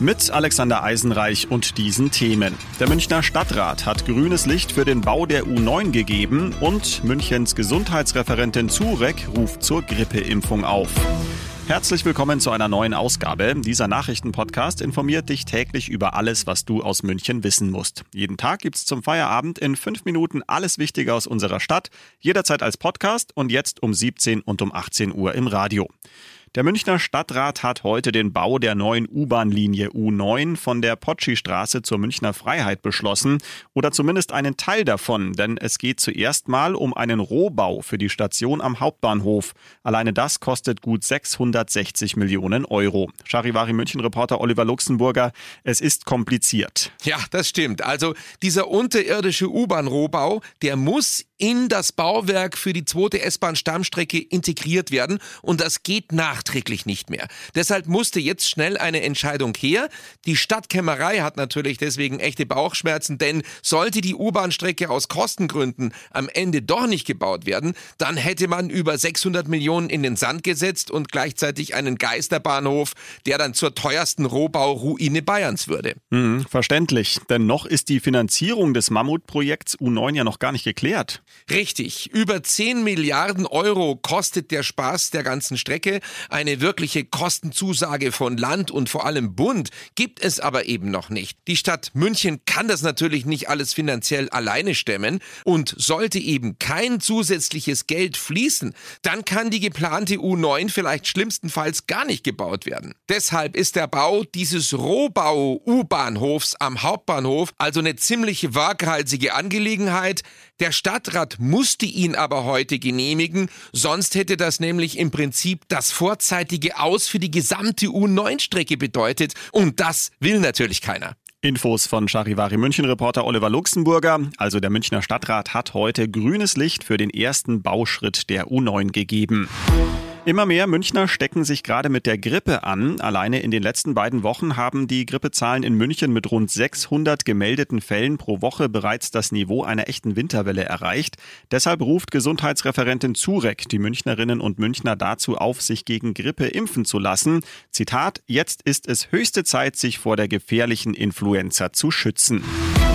Mit Alexander Eisenreich und diesen Themen. Der Münchner Stadtrat hat grünes Licht für den Bau der U9 gegeben und Münchens Gesundheitsreferentin Zurek ruft zur Grippeimpfung auf. Herzlich willkommen zu einer neuen Ausgabe. Dieser Nachrichtenpodcast informiert dich täglich über alles, was du aus München wissen musst. Jeden Tag gibt's zum Feierabend in fünf Minuten alles Wichtige aus unserer Stadt, jederzeit als Podcast und jetzt um 17 und um 18 Uhr im Radio. Der Münchner Stadtrat hat heute den Bau der neuen U-Bahn-Linie U9 von der Potschi-Straße zur Münchner Freiheit beschlossen oder zumindest einen Teil davon, denn es geht zuerst mal um einen Rohbau für die Station am Hauptbahnhof. Alleine das kostet gut 660 Millionen Euro. Charivari München-Reporter Oliver Luxemburger, es ist kompliziert. Ja, das stimmt. Also dieser unterirdische U-Bahn-Rohbau, der muss in das Bauwerk für die zweite S-Bahn-Stammstrecke integriert werden und das geht nachträglich nicht mehr. Deshalb musste jetzt schnell eine Entscheidung her. Die Stadtkämmerei hat natürlich deswegen echte Bauchschmerzen, denn sollte die U-Bahn-Strecke aus Kostengründen am Ende doch nicht gebaut werden, dann hätte man über 600 Millionen in den Sand gesetzt und gleichzeitig einen Geisterbahnhof, der dann zur teuersten Rohbauruine Bayerns würde. Hm, verständlich, denn noch ist die Finanzierung des Mammutprojekts U9 ja noch gar nicht geklärt. Richtig, über 10 Milliarden Euro kostet der Spaß der ganzen Strecke. Eine wirkliche Kostenzusage von Land und vor allem Bund gibt es aber eben noch nicht. Die Stadt München kann das natürlich nicht alles finanziell alleine stemmen und sollte eben kein zusätzliches Geld fließen, dann kann die geplante U9 vielleicht schlimmstenfalls gar nicht gebaut werden. Deshalb ist der Bau dieses Rohbau-U-Bahnhofs am Hauptbahnhof also eine ziemlich waghalsige Angelegenheit. Der Stadtrat musste ihn aber heute genehmigen, sonst hätte das nämlich im Prinzip das vorzeitige Aus für die gesamte U9-Strecke bedeutet und das will natürlich keiner. Infos von Charivari München-Reporter Oliver Luxemburger. Also der Münchner Stadtrat hat heute grünes Licht für den ersten Bauschritt der U9 gegeben. Immer mehr Münchner stecken sich gerade mit der Grippe an. Alleine in den letzten beiden Wochen haben die Grippezahlen in München mit rund 600 gemeldeten Fällen pro Woche bereits das Niveau einer echten Winterwelle erreicht. Deshalb ruft Gesundheitsreferentin Zurek die Münchnerinnen und Münchner dazu auf, sich gegen Grippe impfen zu lassen. Zitat, jetzt ist es höchste Zeit, sich vor der gefährlichen Influenza zu schützen.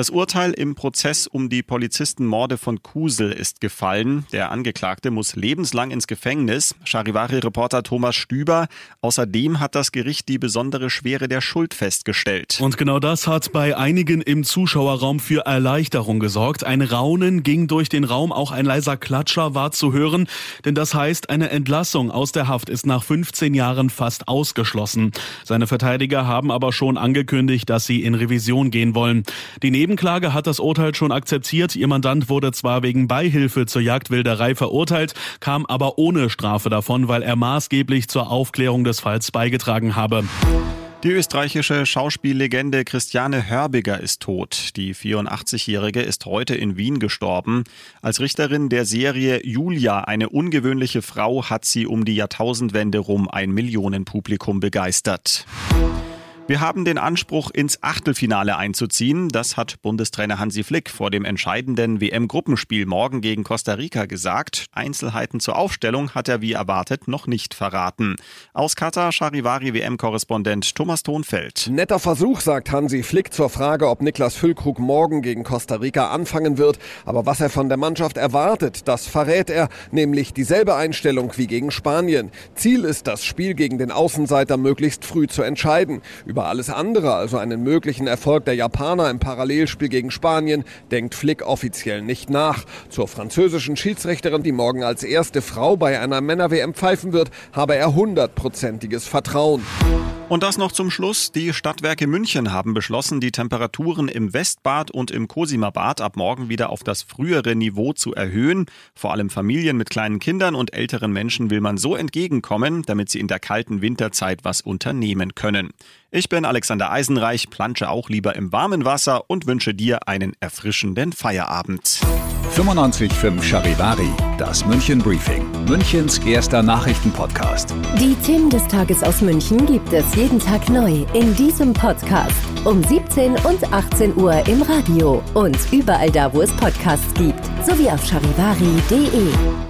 Das Urteil im Prozess um die Polizistenmorde von Kusel ist gefallen. Der Angeklagte muss lebenslang ins Gefängnis. Charivari-Reporter Thomas Stüber. Außerdem hat das Gericht die besondere Schwere der Schuld festgestellt. Und genau das hat bei einigen im Zuschauerraum für Erleichterung gesorgt. Ein Raunen ging durch den Raum, auch ein leiser Klatscher war zu hören. Denn das heißt, eine Entlassung aus der Haft ist nach 15 Jahren fast ausgeschlossen. Seine Verteidiger haben aber schon angekündigt, dass sie in Revision gehen wollen. Die Nebenklage hat das Urteil schon akzeptiert. Ihr Mandant wurde zwar wegen Beihilfe zur Jagdwilderei verurteilt, kam aber ohne Strafe davon, weil er maßgeblich zur Aufklärung des Falls beigetragen habe. Die österreichische Schauspiellegende Christiane Hörbiger ist tot. Die 84-Jährige ist heute in Wien gestorben. Als Richterin der Serie Julia, eine ungewöhnliche Frau, hat sie um die Jahrtausendwende rum ein Millionenpublikum begeistert. Wir haben den Anspruch, ins Achtelfinale einzuziehen. Das hat Bundestrainer Hansi Flick vor dem entscheidenden WM-Gruppenspiel morgen gegen Costa Rica gesagt. Einzelheiten zur Aufstellung hat er wie erwartet noch nicht verraten. Aus Katar Charivari WM-Korrespondent Thomas Thonfeld. Netter Versuch, sagt Hansi Flick zur Frage, ob Niklas Füllkrug morgen gegen Costa Rica anfangen wird. Aber was er von der Mannschaft erwartet, das verrät er, nämlich dieselbe Einstellung wie gegen Spanien. Ziel ist, das Spiel gegen den Außenseiter möglichst früh zu entscheiden. Über Über alles andere, also einen möglichen Erfolg der Japaner im Parallelspiel gegen Spanien, denkt Flick offiziell nicht nach. Zur französischen Schiedsrichterin, die morgen als erste Frau bei einer Männer-WM pfeifen wird, habe er hundertprozentiges Vertrauen. Und das noch zum Schluss. Die Stadtwerke München haben beschlossen, die Temperaturen im Westbad und im Cosima Bad ab morgen wieder auf das frühere Niveau zu erhöhen. Vor allem Familien mit kleinen Kindern und älteren Menschen will man so entgegenkommen, damit sie in der kalten Winterzeit was unternehmen können. Ich bin Alexander Eisenreich, plansche auch lieber im warmen Wasser und wünsche dir einen erfrischenden Feierabend. 95.5 Charivari, das München Briefing, Münchens erster Nachrichtenpodcast. Die Themen des Tages aus München gibt es jeden Tag neu in diesem Podcast. Um 17 und 18 Uhr im Radio und überall da, wo es Podcasts gibt. Sowie auf charivari.de.